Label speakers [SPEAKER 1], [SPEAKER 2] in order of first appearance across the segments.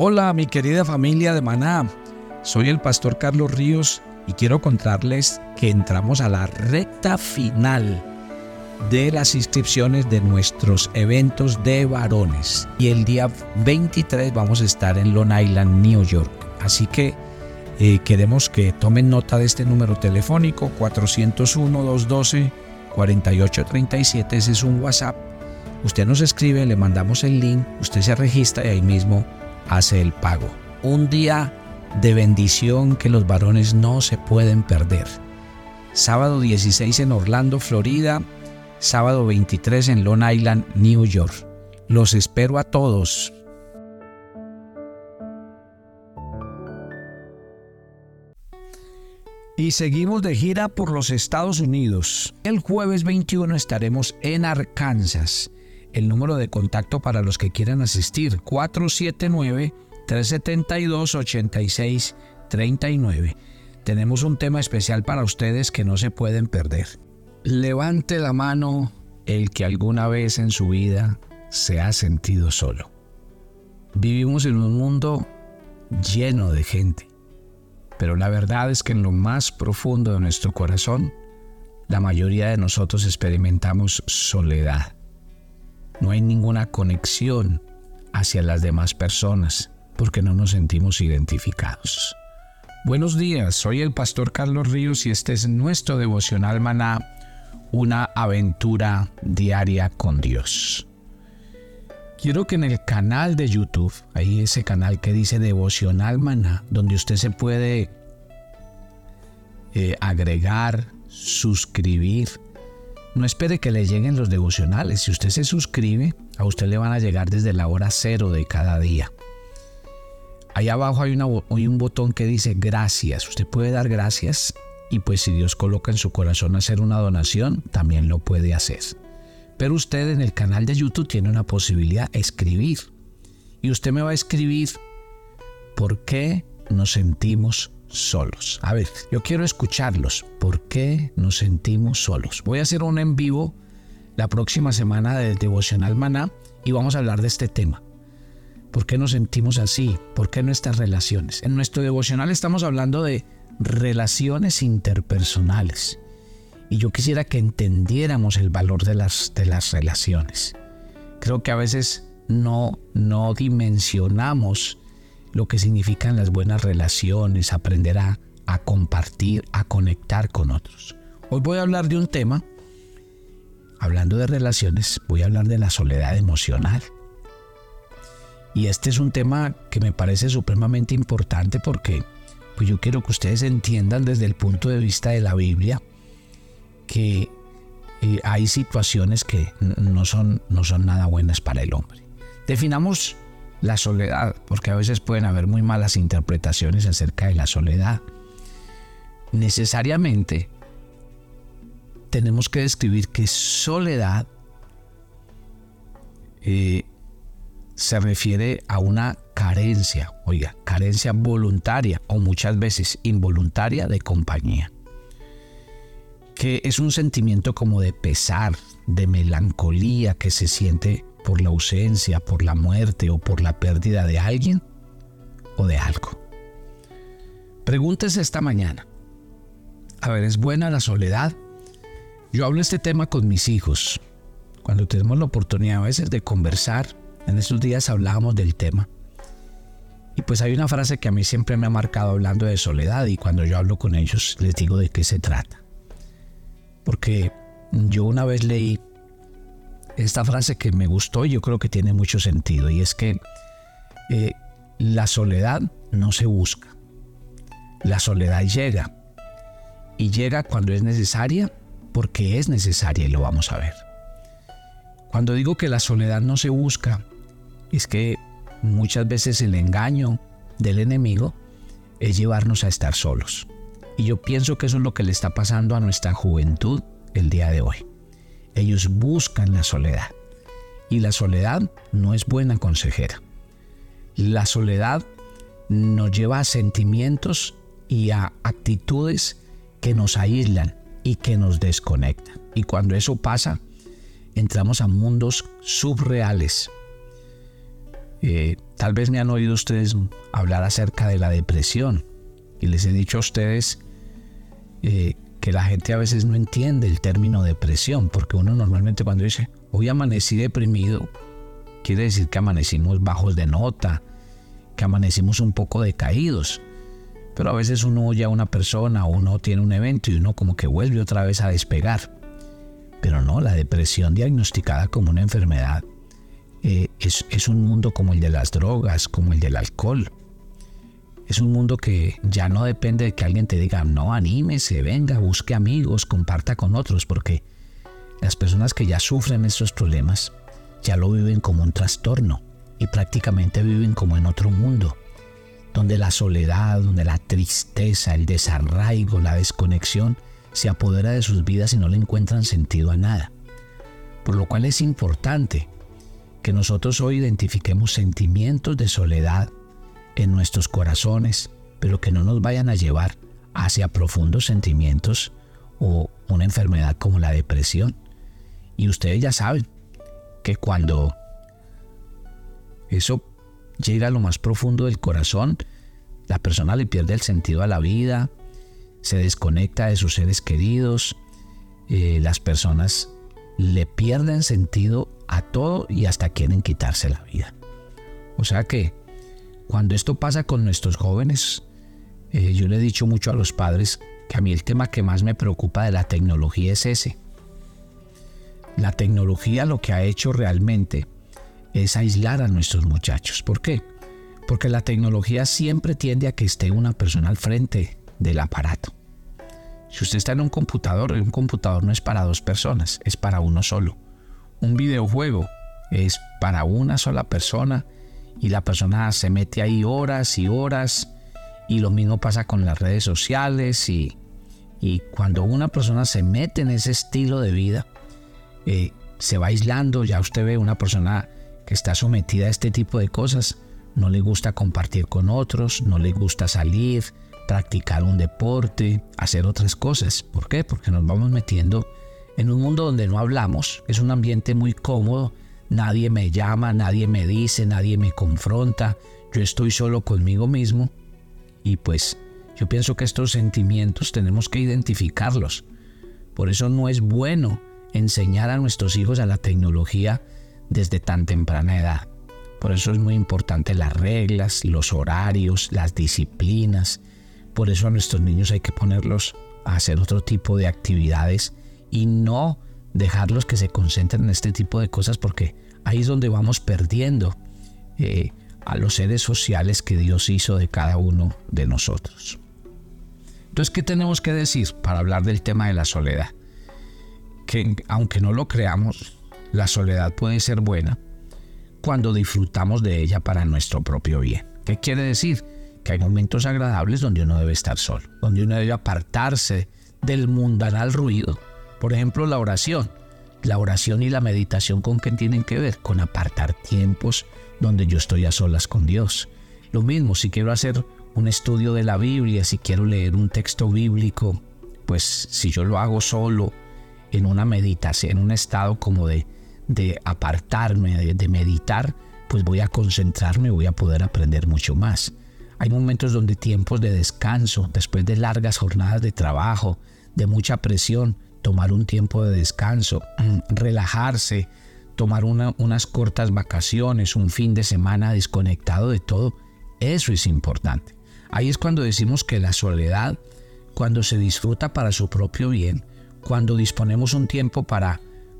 [SPEAKER 1] Hola mi querida familia de Maná, soy el pastor Carlos Ríos y quiero contarles que entramos a la recta final de las inscripciones de nuestros eventos de varones y el día 23 vamos a estar en Long Island, New York. Así que eh, queremos que tomen nota de este número telefónico 401-212-4837, ese es un WhatsApp. Usted nos escribe, le mandamos el link, usted se registra y ahí mismo hace el pago. Un día de bendición que los varones no se pueden perder. Sábado 16 en Orlando, Florida. Sábado 23 en Long Island, New York. Los espero a todos. Y seguimos de gira por los Estados Unidos. El jueves 21 estaremos en Arkansas el número de contacto para los que quieran asistir, 479-372-8639. Tenemos un tema especial para ustedes que no se pueden perder. Levante la mano el que alguna vez en su vida se ha sentido solo. Vivimos en un mundo lleno de gente, pero la verdad es que en lo más profundo de nuestro corazón, la mayoría de nosotros experimentamos soledad no hay ninguna conexión hacia las demás personas porque no nos sentimos identificados. Buenos días, soy el pastor Carlos Ríos y este es nuestro devocional maná, una aventura diaria con Dios. Quiero que en el canal de YouTube, ahí ese canal que dice devocional maná, donde usted se puede eh, agregar, suscribir, no espere que le lleguen los devocionales. Si usted se suscribe, a usted le van a llegar desde la hora cero de cada día. Ahí abajo hay, un botón que dice gracias. Usted puede dar gracias y pues si Dios coloca en su corazón hacer una donación, también lo puede hacer. Pero usted en el canal de YouTube tiene una posibilidad, escribir. Y usted me va a escribir por qué nos sentimos solos. A ver, yo quiero escucharlos. ¿Por qué nos sentimos solos? Voy a hacer un en vivo la próxima semana de Devocional Maná y vamos a hablar de este tema. ¿Por qué nos sentimos así? ¿Por qué nuestras relaciones? En nuestro devocional estamos hablando de relaciones interpersonales. Y yo quisiera que entendiéramos el valor de las, de las relaciones. Creo que a veces no, no dimensionamos lo que significan las buenas relaciones, aprender a, compartir, a conectar con otros. Hoy voy a hablar de un tema, hablando de relaciones, voy a hablar de la soledad emocional. Y este es un tema que me parece supremamente importante porque pues yo quiero que ustedes entiendan desde el punto de vista de la Biblia que eh, hay situaciones que no son, no son nada buenas para el hombre. Definamos la soledad, porque a veces pueden haber muy malas interpretaciones acerca de la soledad. Necesariamente tenemos que describir que soledad eh, se refiere a una carencia, oiga, carencia voluntaria o muchas veces involuntaria de compañía, que es un sentimiento como de pesar, de melancolía que se siente por la ausencia, por la muerte o por la pérdida de alguien o de algo. Pregúntese esta mañana. A ver, ¿es buena la soledad? Yo hablo este tema con mis hijos. Cuando tenemos la oportunidad a veces de conversar, en estos días hablábamos del tema. Y pues hay una frase que a mí siempre me ha marcado hablando de soledad y cuando yo hablo con ellos les digo de qué se trata. Porque yo una vez leí esta frase que me gustó y yo creo que tiene mucho sentido y es que eh, la soledad no se busca, la soledad llega y llega cuando es necesaria porque es necesaria y lo vamos a ver. Cuando digo que la soledad no se busca, es que muchas veces el engaño del enemigo es llevarnos a estar solos. Y yo pienso que eso es lo que le está pasando a nuestra juventud el día de hoy. Ellos buscan la soledad. Y la soledad no es buena consejera. La soledad nos lleva a sentimientos y a actitudes que nos aíslan y que nos desconectan. Y cuando eso pasa, entramos a mundos subreales. Eh, tal vez me han oído ustedes hablar acerca de la depresión y les he dicho a ustedes eh, que la gente a veces no entiende el término depresión, porque uno normalmente cuando dice, hoy amanecí deprimido, quiere decir que amanecimos bajos de nota, que amanecimos un poco decaídos. Pero a veces uno oye a una persona uno tiene un evento y uno como que vuelve otra vez a despegar. Pero no, la depresión diagnosticada como una enfermedad eh, es, es un mundo como el de las drogas, como el del alcohol. Es un mundo que ya no depende de que alguien te diga, no, anímese, venga, busque amigos, comparta con otros, porque las personas que ya sufren estos problemas ya lo viven como un trastorno y prácticamente viven como en otro mundo donde la soledad, donde la tristeza, el desarraigo, la desconexión se apodera de sus vidas y no le encuentran sentido a nada. Por lo cual es importante que nosotros hoy identifiquemos sentimientos de soledad en nuestros corazones, pero que no nos vayan a llevar hacia profundos sentimientos o una enfermedad como la depresión. Y ustedes ya saben que cuando eso llega a lo más profundo del corazón, la persona le pierde el sentido a la vida, se desconecta de sus seres queridos, eh, las personas le pierden sentido a todo y hasta quieren quitarse la vida. O sea que cuando esto pasa con nuestros jóvenes, eh, yo le he dicho mucho a los padres que a mí el tema que más me preocupa de la tecnología es ese. La tecnología lo que ha hecho realmente es aislar a nuestros muchachos. ¿Por qué? Porque la tecnología siempre tiende a que esté una persona al frente del aparato. Si usted está en un computador, un computador no es para dos personas, es para uno solo. Un videojuego es para una sola persona y la persona se mete ahí horas y horas y lo mismo pasa con las redes sociales y, cuando una persona se mete en ese estilo de vida, eh, se va aislando, ya usted ve una persona que está sometida a este tipo de cosas, no le gusta compartir con otros, no le gusta salir, practicar un deporte, hacer otras cosas. ¿Por qué? Porque nos vamos metiendo en un mundo donde no hablamos, es un ambiente muy cómodo, nadie me llama, nadie me dice, nadie me confronta, yo estoy solo conmigo mismo y pues yo pienso que estos sentimientos tenemos que identificarlos. Por eso no es bueno enseñar a nuestros hijos a la tecnología desde tan temprana edad. Por eso es muy importante las reglas, los horarios, las disciplinas. Por eso a nuestros niños hay que ponerlos a hacer otro tipo de actividades y no dejarlos que se concentren en este tipo de cosas porque ahí es donde vamos perdiendo eh, a los seres sociales que Dios hizo de cada uno de nosotros. Entonces, ¿qué tenemos que decir para hablar del tema de la soledad? Que aunque no lo creamos, la soledad puede ser buena cuando disfrutamos de ella para nuestro propio bien. ¿Qué quiere decir? Que hay momentos agradables donde uno debe estar solo, donde uno debe apartarse del mundanal ruido. Por ejemplo, la oración. La oración y la meditación con qué tienen que ver? Con apartar tiempos donde yo estoy a solas con Dios. Lo mismo, si quiero hacer un estudio de la Biblia, si quiero leer un texto bíblico, pues si yo lo hago solo, en una meditación, en un estado como de de apartarme, de, meditar, pues voy a concentrarme, voy a poder aprender mucho más. Hay momentos donde tiempos de descanso, después de largas jornadas de trabajo, de mucha presión, tomar un tiempo de descanso, relajarse, tomar unas cortas vacaciones, un fin de semana desconectado de todo, eso es importante. Ahí es cuando decimos que la soledad, cuando se disfruta para su propio bien, cuando disponemos un tiempo para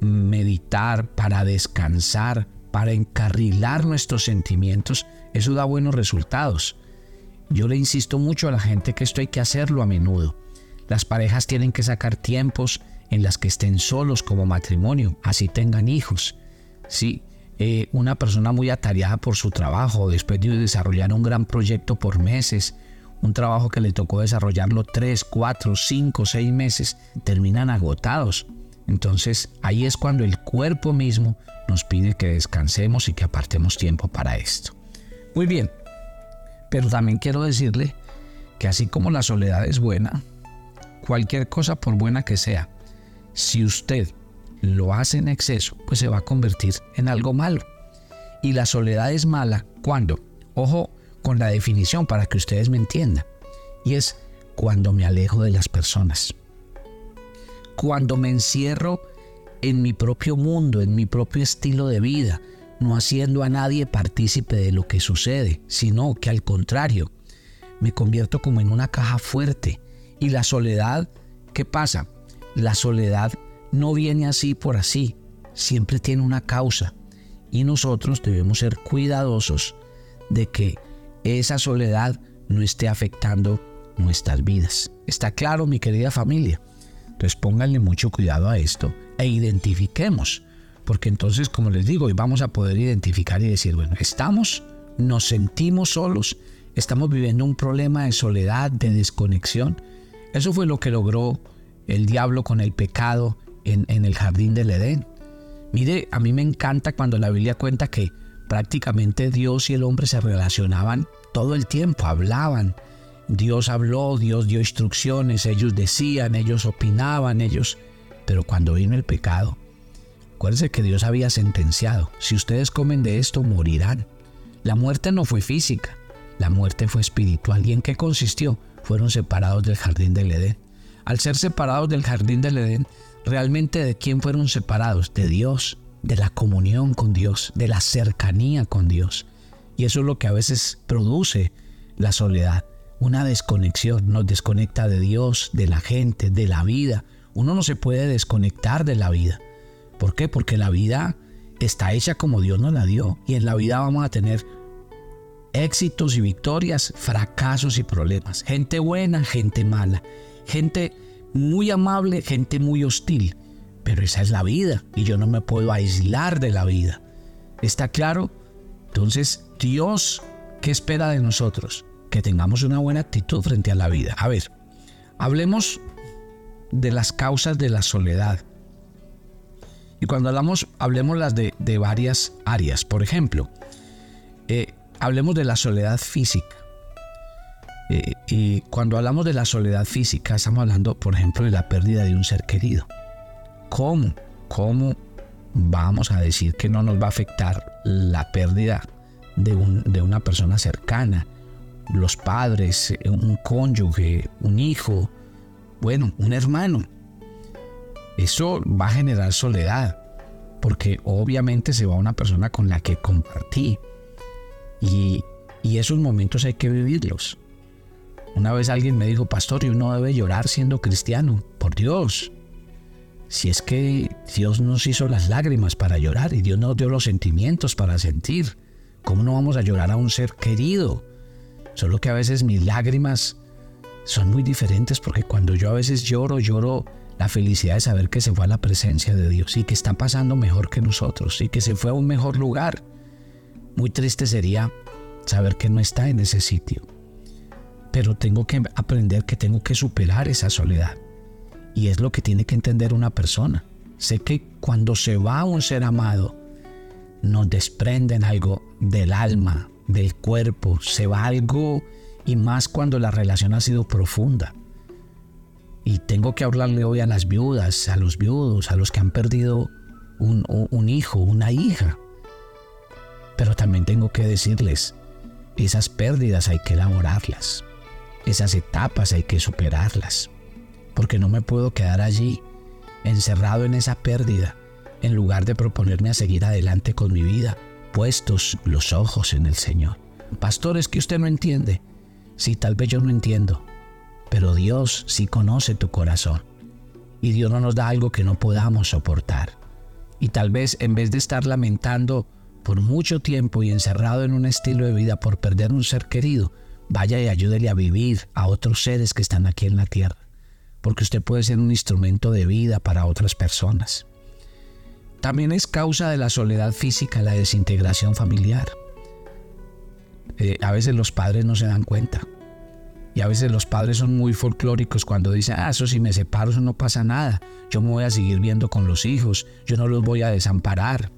[SPEAKER 1] meditar, para descansar, para encarrilar nuestros sentimientos, eso da buenos resultados. Yo le insisto mucho a la gente que esto hay que hacerlo a menudo. Las parejas tienen que sacar tiempos en las que estén solos como matrimonio, así tengan hijos. Sí, eh, una persona muy atareada por su trabajo, después de desarrollar un gran proyecto por meses, un trabajo que le tocó desarrollarlo tres, cuatro, cinco, seis meses, terminan agotados. Entonces ahí es cuando el cuerpo mismo nos pide que descansemos y que apartemos tiempo para esto. Muy bien, pero también quiero decirle que así como la soledad es buena, cualquier cosa por buena que sea, si usted lo hace en exceso, pues se va a convertir en algo malo. Y la soledad es mala cuando, ojo con la definición para que ustedes me entiendan, y es cuando me alejo de las personas. Cuando me encierro en mi propio mundo, en mi propio estilo de vida, no haciendo a nadie partícipe de lo que sucede, sino que al contrario, me convierto como en una caja fuerte. Y la soledad, ¿qué pasa? La soledad no viene así por así, siempre tiene una causa. Y nosotros debemos ser cuidadosos de que esa soledad no esté afectando nuestras vidas. ¿Está claro, mi querida familia? Entonces pónganle mucho cuidado a esto e identifiquemos, porque entonces, como les digo, hoy vamos a poder identificar y decir, bueno, estamos, nos sentimos solos, estamos viviendo un problema de soledad, de desconexión. Eso fue lo que logró el diablo con el pecado en, el jardín del Edén. Mire, a mí me encanta cuando la Biblia cuenta que prácticamente Dios y el hombre se relacionaban todo el tiempo, hablaban. Dios habló, Dios dio instrucciones, ellos decían, ellos opinaban, ellos... Pero cuando vino el pecado, acuérdense que Dios había sentenciado, si ustedes comen de esto, morirán. La muerte no fue física, la muerte fue espiritual. ¿Y en qué consistió? Fueron separados del jardín del Edén. Al ser separados del jardín del Edén, realmente de quién fueron separados? De Dios, de la comunión con Dios, de la cercanía con Dios. Y eso es lo que a veces produce la soledad, una desconexión, nos desconecta de Dios, de la gente, de la vida. Uno no se puede desconectar de la vida. ¿Por qué? Porque la vida está hecha como Dios nos la dio. Y en la vida vamos a tener éxitos y victorias, fracasos y problemas. Gente buena, gente mala. Gente muy amable, gente muy hostil. Pero esa es la vida y yo no me puedo aislar de la vida. ¿Está claro? Entonces, Dios, ¿qué espera de nosotros? Que tengamos una buena actitud frente a la vida. A ver, hablemos de las causas de la soledad. Y cuando hablamos, hablemos las de, varias áreas. Por ejemplo, eh, hablemos de la soledad física. Eh, y cuando hablamos de la soledad física, estamos hablando, por ejemplo, de la pérdida de un ser querido. ¿Cómo? ¿Cómo vamos a decir que no nos va a afectar la pérdida de, de una persona cercana? Los padres, un cónyuge, un hijo, bueno, un hermano. Eso va a generar soledad, porque obviamente se va una persona con la que compartí. Y, esos momentos hay que vivirlos. Una vez alguien me dijo, pastor, y uno debe llorar siendo cristiano. Por Dios. Si es que Dios nos hizo las lágrimas para llorar y Dios nos dio los sentimientos para sentir. ¿Cómo no vamos a llorar a un ser querido? Solo que a veces mis lágrimas son muy diferentes porque cuando yo a veces lloro, lloro la felicidad de saber que se fue a la presencia de Dios y que está pasando mejor que nosotros y que se fue a un mejor lugar. Muy triste sería saber que no está en ese sitio pero tengo que aprender que tengo que superar esa soledad. Y es lo que tiene que entender una persona. Sé que cuando se va un ser amado, nos desprenden algo del alma, del cuerpo, se va algo y más cuando la relación ha sido profunda. Y tengo que hablarle hoy a las viudas, a los viudos, a los que han perdido un, un hijo, una hija. Pero también tengo que decirles, esas pérdidas hay que elaborarlas. Esas etapas hay que superarlas, porque no me puedo quedar allí, encerrado en esa pérdida, en lugar de proponerme a seguir adelante con mi vida, puestos los ojos en el Señor. Pastor, es que usted no entiende. Sí, tal vez yo no entiendo, pero Dios sí conoce tu corazón. Y Dios no nos da algo que no podamos soportar. Y tal vez en vez de estar lamentando por mucho tiempo y encerrado en un estilo de vida por perder un ser querido, vaya y ayúdele a vivir a otros seres que están aquí en la tierra, porque usted puede ser un instrumento de vida para otras personas. También es causa de la soledad física la desintegración familiar. Eh, a veces los padres no se dan cuenta. Y a veces los padres son muy folclóricos cuando dicen, ah, eso si me separo, eso no pasa nada. Yo me voy a seguir viendo con los hijos, yo no los voy a desamparar.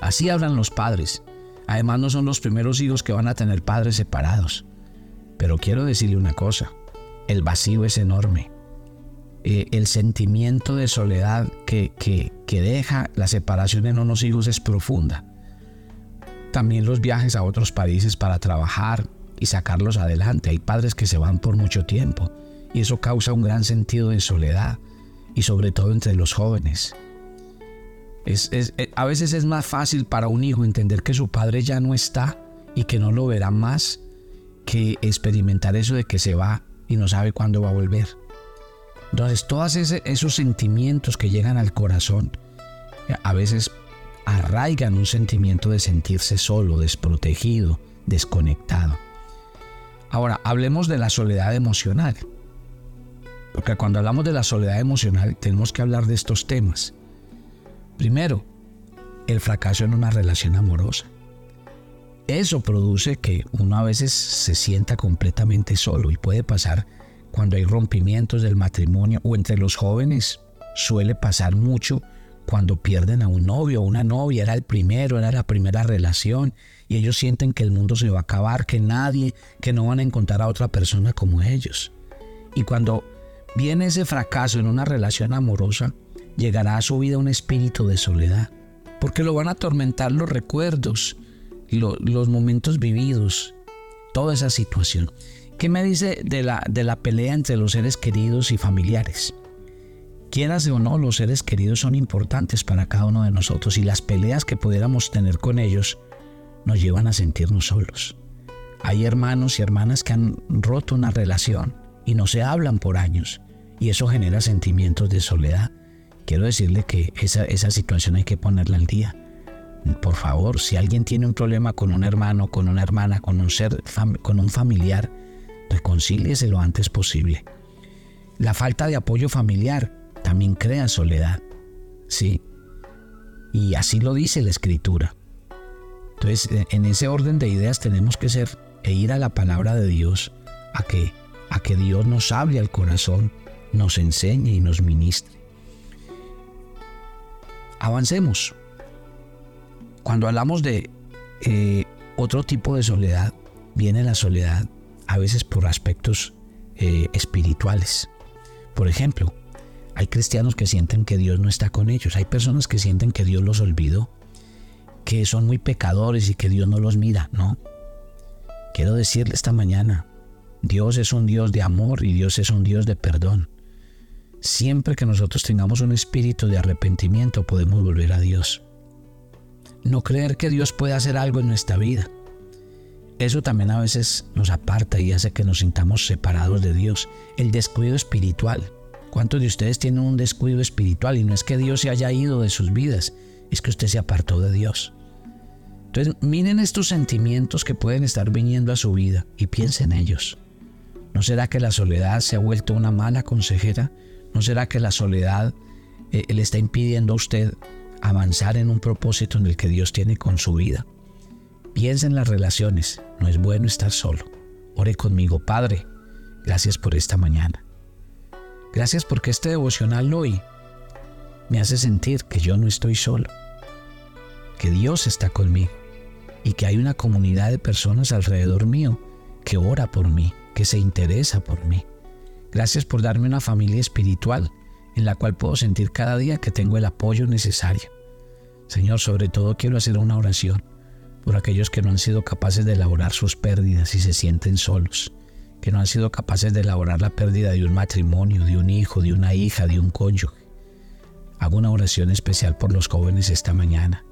[SPEAKER 1] Así hablan los padres. Además no son los primeros hijos que van a tener padres separados. Pero quiero decirle una cosa, el vacío es enorme. Eh, el sentimiento de soledad que, que, que deja la separación en unos hijos es profunda. también los viajes a otros países para trabajar y sacarlos adelante. Hay padres que se van por mucho tiempo y eso causa un gran sentido de soledad y sobre todo entre los jóvenes. Eh, a veces es más fácil para un hijo entender que su padre ya no está y que no lo verá más que experimentar eso de que se va y no sabe cuándo va a volver. Entonces, todos esos sentimientos que llegan al corazón a veces arraigan un sentimiento de sentirse solo, desprotegido, desconectado. Ahora, hablemos de la soledad emocional. Porque cuando hablamos de la soledad emocional tenemos que hablar de estos temas. Primero, el fracaso en una relación amorosa. Eso produce que uno a veces se sienta completamente solo y puede pasar cuando hay rompimientos del matrimonio o entre los jóvenes. Suele pasar mucho cuando pierden a un novio o una novia, era el primero, era la primera relación y ellos sienten que el mundo se va a acabar, que nadie, que no van a encontrar a otra persona como ellos. Y cuando viene ese fracaso en una relación amorosa, llegará a su vida un espíritu de soledad, porque lo van a atormentar los recuerdos, los momentos vividos, toda esa situación. ¿Qué me dice de la, de la pelea entre los seres queridos y familiares? Quieras o no, los seres queridos son importantes para cada uno de nosotros y las peleas que pudiéramos tener con ellos nos llevan a sentirnos solos. Hay hermanos y hermanas que han roto una relación y no se hablan por años y eso genera sentimientos de soledad quiero decirle que esa, esa situación hay que ponerla al día. Por favor, si alguien tiene un problema con un hermano, con una hermana, con un ser, con un familiar, reconcíliese lo antes posible. La falta de apoyo familiar también crea soledad. Sí. Y así lo dice la escritura. Entonces, e, en ese orden de ideas tenemos que ser e ir a la palabra de Dios a que a que Dios nos hable al corazón, nos enseñe y nos ministre avancemos. Cuando hablamos de eh, otro tipo de soledad, viene la soledad a veces por aspectos eh, espirituales. Por ejemplo, hay cristianos que sienten que Dios no está con ellos, hay personas que sienten que Dios los olvidó, que son muy pecadores y que Dios no los mira, ¿no? Quiero decirle esta mañana, Dios es un Dios de amor y Dios es un Dios de perdón. Siempre que nosotros tengamos un espíritu de arrepentimiento podemos volver a Dios. No creer que Dios puede hacer algo en nuestra vida. Eso también a veces nos aparta y hace que nos sintamos separados de Dios. El descuido espiritual. ¿Cuántos de ustedes tienen un descuido espiritual? Y no es que Dios se haya ido de sus vidas, es que usted se apartó de Dios. Entonces, miren estos sentimientos que pueden estar viniendo a su vida y piensen en ellos. ¿No será que la soledad se ha vuelto una mala consejera? ¿No será que la soledad eh, le está impidiendo a usted avanzar en un propósito en el que Dios tiene con su vida? Piensa en las relaciones, no es bueno estar solo. Ore conmigo, Padre, gracias por esta mañana. Gracias porque este devocional hoy me hace sentir que yo no estoy solo, que Dios está conmigo y que hay una comunidad de personas alrededor mío que ora por mí, que se interesa por mí. Gracias por darme una familia espiritual en la cual puedo sentir cada día que tengo el apoyo necesario. Señor, sobre todo quiero hacer una oración por aquellos que no han sido capaces de elaborar sus pérdidas y se sienten solos, que no han sido capaces de elaborar la pérdida de un matrimonio, de un hijo, de una hija, de un cónyuge. Hago una oración especial por los jóvenes esta mañana.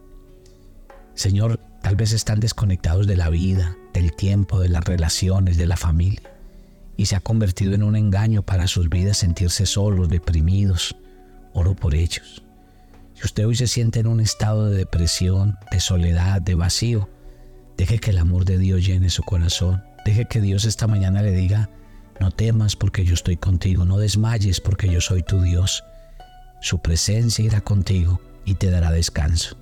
[SPEAKER 1] Señor, tal vez están desconectados de la vida, del tiempo, de las relaciones, de la familia y se ha convertido en un engaño para sus vidas sentirse solos, deprimidos. Oro por ellos. Si usted hoy se siente en un estado de depresión, de soledad, de vacío, deje que el amor de Dios llene su corazón. Deje que Dios esta mañana le diga, no temas porque yo estoy contigo, no desmayes porque yo soy tu Dios. Su presencia irá contigo y te dará descanso.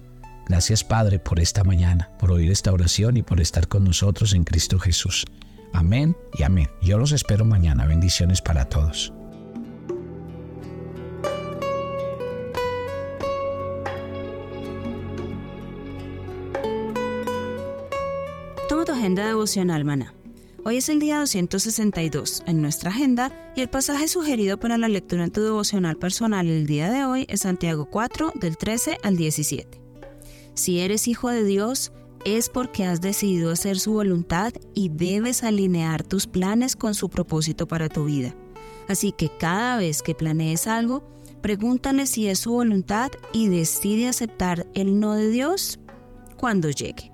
[SPEAKER 1] Gracias Padre por esta mañana, por oír esta oración y por estar con nosotros en Cristo Jesús. Amén y amén. Yo los espero mañana. Bendiciones para todos.
[SPEAKER 2] Toma tu agenda devocional, maná. Hoy es el día 262 en nuestra agenda y el pasaje sugerido para la lectura en tu devocional personal el día de hoy es Santiago 4 del 13 al 17. Si eres hijo de Dios, es porque has decidido hacer su voluntad y debes alinear tus planes con su propósito para tu vida. Así que cada vez que planees algo, pregúntale si es su voluntad y decide aceptar el no de Dios cuando llegue.